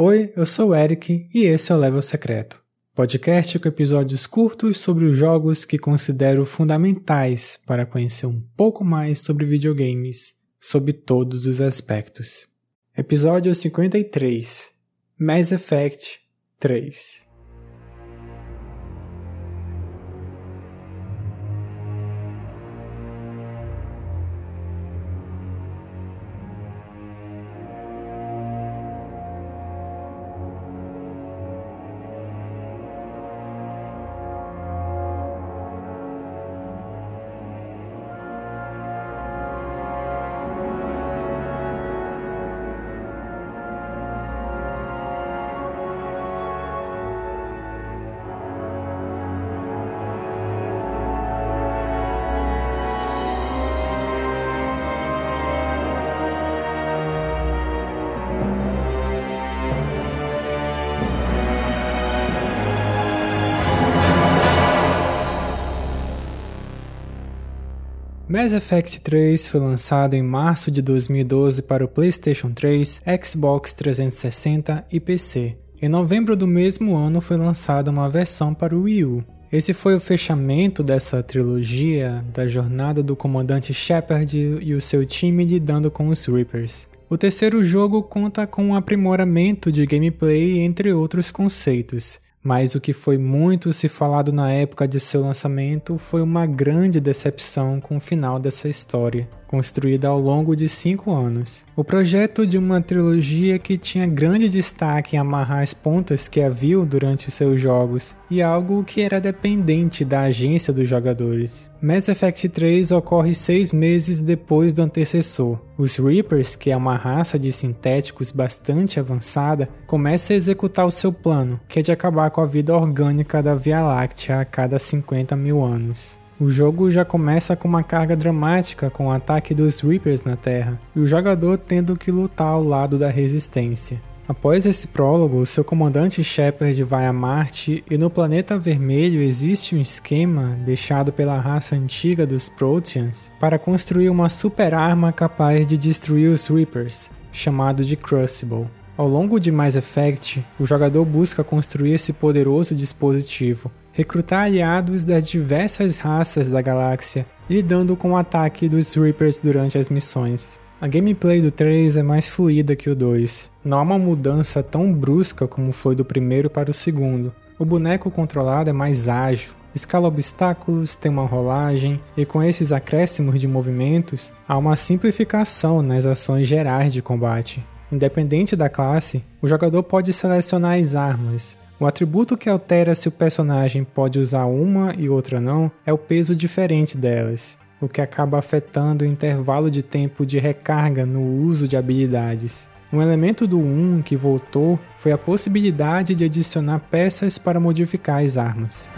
Oi, eu sou o Eric e esse é o Level Secreto, podcast com episódios curtos sobre os jogos que considero fundamentais para conhecer um pouco mais sobre videogames, sob todos os aspectos. Episódio 53 Mass Effect 3 Mass Effect 3 foi lançado em março de 2012 para o PlayStation 3, Xbox 360 e PC. Em novembro do mesmo ano foi lançada uma versão para o Wii U. Esse foi o fechamento dessa trilogia da jornada do comandante Shepard e o seu time lidando com os Reapers. O terceiro jogo conta com um aprimoramento de gameplay entre outros conceitos. Mas o que foi muito se falado na época de seu lançamento foi uma grande decepção com o final dessa história construída ao longo de cinco anos. O projeto de uma trilogia que tinha grande destaque em amarrar as pontas que haviam durante os seus jogos, e algo que era dependente da agência dos jogadores. Mass Effect 3 ocorre seis meses depois do antecessor. Os Reapers, que é uma raça de sintéticos bastante avançada, começa a executar o seu plano, que é de acabar com a vida orgânica da Via Láctea a cada 50 mil anos. O jogo já começa com uma carga dramática com o ataque dos Reapers na Terra, e o jogador tendo que lutar ao lado da Resistência. Após esse prólogo, seu comandante Shepard vai a Marte e no planeta vermelho existe um esquema deixado pela raça antiga dos Proteans para construir uma super arma capaz de destruir os Reapers, chamado de Crucible. Ao longo de Mass Effect, o jogador busca construir esse poderoso dispositivo, recrutar aliados das diversas raças da galáxia, lidando com o ataque dos Reapers durante as missões. A gameplay do 3 é mais fluida que o 2. Não há uma mudança tão brusca como foi do primeiro para o segundo. O boneco controlado é mais ágil, escala obstáculos, tem uma rolagem, e com esses acréscimos de movimentos, há uma simplificação nas ações gerais de combate. Independente da classe, o jogador pode selecionar as armas, o atributo que altera se o personagem pode usar uma e outra não é o peso diferente delas, o que acaba afetando o intervalo de tempo de recarga no uso de habilidades. Um elemento do 1 que voltou foi a possibilidade de adicionar peças para modificar as armas.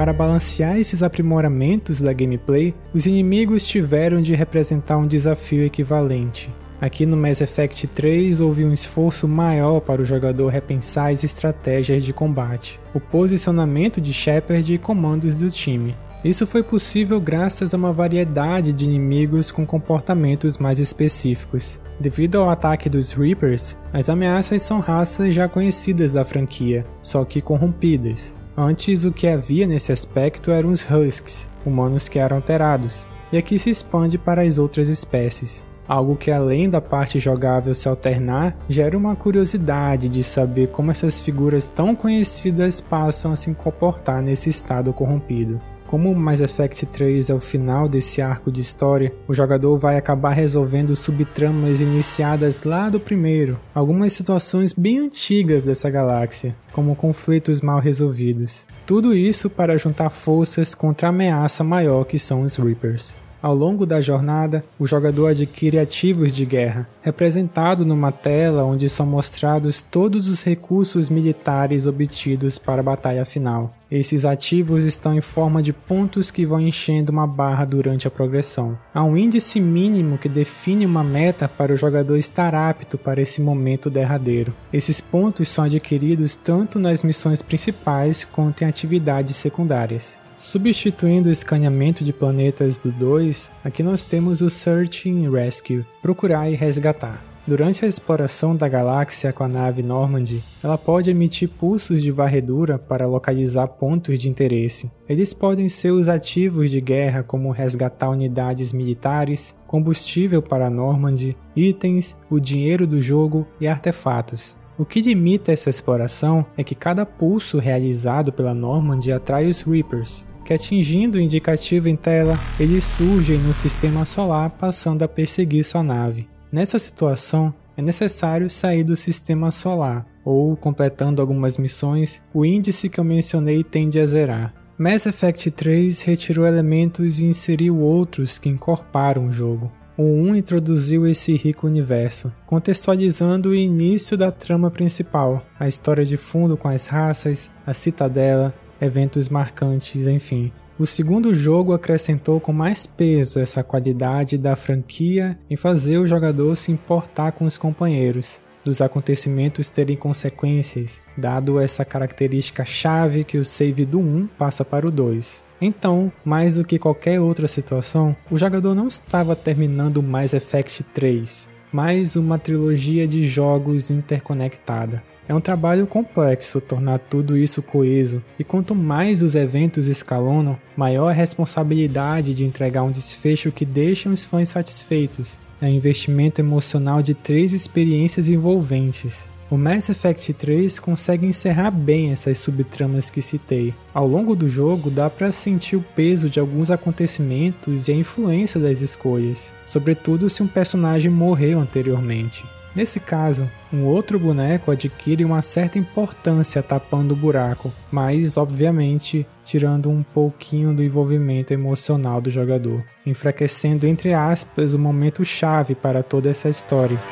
Para balancear esses aprimoramentos da gameplay, os inimigos tiveram de representar um desafio equivalente. Aqui no Mass Effect 3 houve um esforço maior para o jogador repensar as estratégias de combate, o posicionamento de Shepard e comandos do time. Isso foi possível graças a uma variedade de inimigos com comportamentos mais específicos. Devido ao ataque dos Reapers, as ameaças são raças já conhecidas da franquia, só que corrompidas. Antes, o que havia nesse aspecto eram os Husks, humanos que eram alterados, e aqui se expande para as outras espécies. Algo que, além da parte jogável se alternar, gera uma curiosidade de saber como essas figuras tão conhecidas passam a se comportar nesse estado corrompido. Como Mass Effect 3 é o final desse arco de história, o jogador vai acabar resolvendo subtramas iniciadas lá do primeiro, algumas situações bem antigas dessa galáxia, como conflitos mal resolvidos. Tudo isso para juntar forças contra a ameaça maior que são os Reapers. Ao longo da jornada, o jogador adquire ativos de guerra, representado numa tela onde são mostrados todos os recursos militares obtidos para a batalha final. Esses ativos estão em forma de pontos que vão enchendo uma barra durante a progressão. Há um índice mínimo que define uma meta para o jogador estar apto para esse momento derradeiro. Esses pontos são adquiridos tanto nas missões principais quanto em atividades secundárias. Substituindo o escaneamento de planetas do 2, aqui nós temos o Search and Rescue, procurar e resgatar. Durante a exploração da galáxia com a nave Normandy, ela pode emitir pulsos de varredura para localizar pontos de interesse. Eles podem ser os ativos de guerra, como resgatar unidades militares, combustível para a Normandy, itens, o dinheiro do jogo e artefatos. O que limita essa exploração é que cada pulso realizado pela Normandy atrai os Reapers, que atingindo o indicativo em tela, eles surgem no sistema solar passando a perseguir sua nave. Nessa situação, é necessário sair do sistema solar, ou, completando algumas missões, o índice que eu mencionei tende a zerar. Mass Effect 3 retirou elementos e inseriu outros que incorporam o jogo. O 1 introduziu esse rico universo, contextualizando o início da trama principal, a história de fundo com as raças, a citadela, eventos marcantes, enfim. O segundo jogo acrescentou com mais peso essa qualidade da franquia em fazer o jogador se importar com os companheiros, dos acontecimentos terem consequências, dado essa característica chave que o save do 1 passa para o 2. Então, mais do que qualquer outra situação, o jogador não estava terminando Mass Effect 3, mas uma trilogia de jogos interconectada. É um trabalho complexo tornar tudo isso coeso, e quanto mais os eventos escalonam, maior a responsabilidade de entregar um desfecho que deixe os fãs satisfeitos. É um investimento emocional de três experiências envolventes. O Mass Effect 3 consegue encerrar bem essas subtramas que citei. Ao longo do jogo, dá para sentir o peso de alguns acontecimentos e a influência das escolhas, sobretudo se um personagem morreu anteriormente. Nesse caso, um outro boneco adquire uma certa importância tapando o buraco, mas, obviamente, tirando um pouquinho do envolvimento emocional do jogador, enfraquecendo, entre aspas, o momento chave para toda essa história.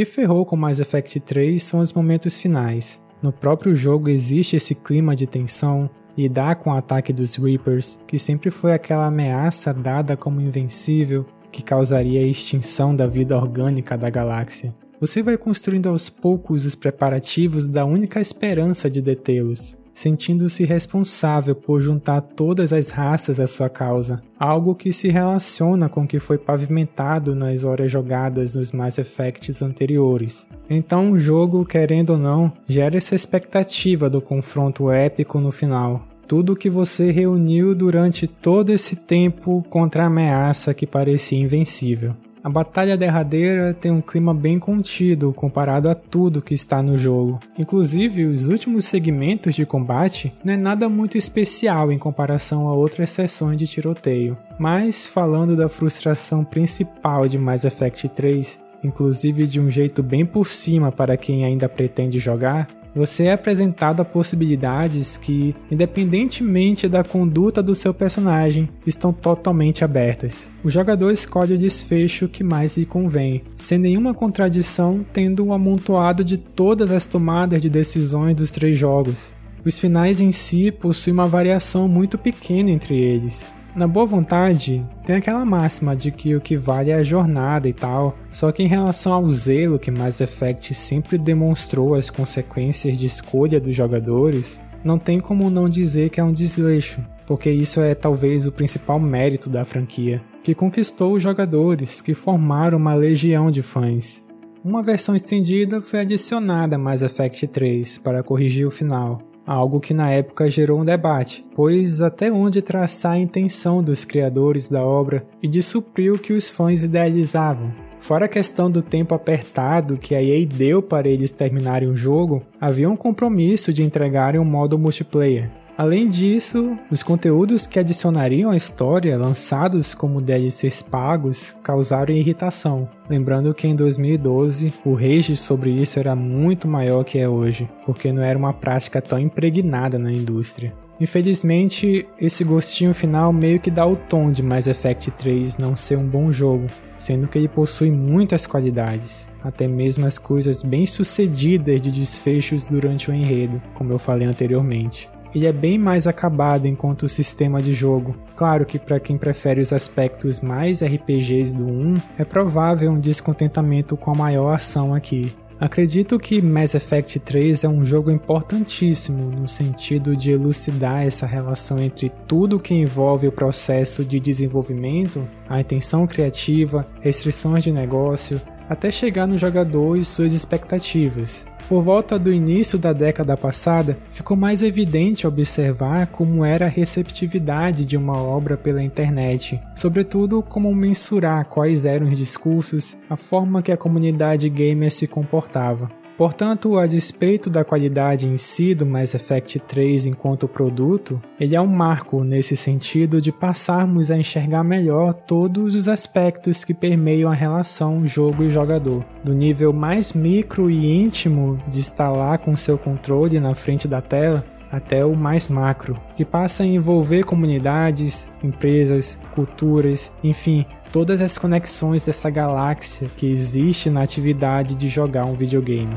Que ferrou com Mass Effect 3 são os momentos finais. No próprio jogo existe esse clima de tensão, lidar com o ataque dos Reapers, que sempre foi aquela ameaça dada como invencível que causaria a extinção da vida orgânica da galáxia. Você vai construindo aos poucos os preparativos da única esperança de detê-los, sentindo-se responsável por juntar todas as raças à sua causa, algo que se relaciona com o que foi pavimentado nas horas jogadas nos Mass Effects anteriores. Então o jogo, querendo ou não, gera essa expectativa do confronto épico no final, tudo que você reuniu durante todo esse tempo contra a ameaça que parecia invencível. A batalha derradeira tem um clima bem contido comparado a tudo que está no jogo. Inclusive, os últimos segmentos de combate não é nada muito especial em comparação a outras sessões de tiroteio. Mas, falando da frustração principal de Mass Effect 3, inclusive de um jeito bem por cima para quem ainda pretende jogar, você é apresentado a possibilidades que, independentemente da conduta do seu personagem, estão totalmente abertas. O jogador escolhe o desfecho que mais lhe convém, sem nenhuma contradição, tendo um amontoado de todas as tomadas de decisões dos três jogos. Os finais em si possuem uma variação muito pequena entre eles. Na boa vontade, tem aquela máxima de que o que vale é a jornada e tal, só que em relação ao zelo que Mass Effect sempre demonstrou as consequências de escolha dos jogadores, não tem como não dizer que é um desleixo, porque isso é talvez o principal mérito da franquia, que conquistou os jogadores, que formaram uma legião de fãs. Uma versão estendida foi adicionada a Mass Effect 3 para corrigir o final, algo que na época gerou um debate, pois até onde traçar a intenção dos criadores da obra e de suprir o que os fãs idealizavam. Fora a questão do tempo apertado que a EA deu para eles terminarem o jogo, havia um compromisso de entregarem um modo multiplayer. Além disso, os conteúdos que adicionariam à história, lançados como DLCs pagos, causaram irritação. Lembrando que em 2012 o rage sobre isso era muito maior que é hoje, porque não era uma prática tão impregnada na indústria. Infelizmente, esse gostinho final meio que dá o tom de Mass Effect 3 não ser um bom jogo, sendo que ele possui muitas qualidades, até mesmo as coisas bem sucedidas de desfechos durante o enredo, como eu falei anteriormente ele é bem mais acabado enquanto sistema de jogo. Claro que para quem prefere os aspectos mais RPGs do 1, é provável um descontentamento com a maior ação aqui. Acredito que Mass Effect 3 é um jogo importantíssimo no sentido de elucidar essa relação entre tudo que envolve o processo de desenvolvimento, a intenção criativa, restrições de negócio, até chegar no jogador e suas expectativas. Por volta do início da década passada, ficou mais evidente observar como era a receptividade de uma obra pela internet, sobretudo como mensurar quais eram os discursos, a forma que a comunidade gamer se comportava. Portanto, a despeito da qualidade em si do Mass Effect 3 enquanto produto, ele é um marco nesse sentido de passarmos a enxergar melhor todos os aspectos que permeiam a relação jogo e jogador, do nível mais micro e íntimo de estar lá com seu controle na frente da tela, até o mais macro, que passa a envolver comunidades, empresas, culturas, enfim, todas as conexões dessa galáxia que existe na atividade de jogar um videogame.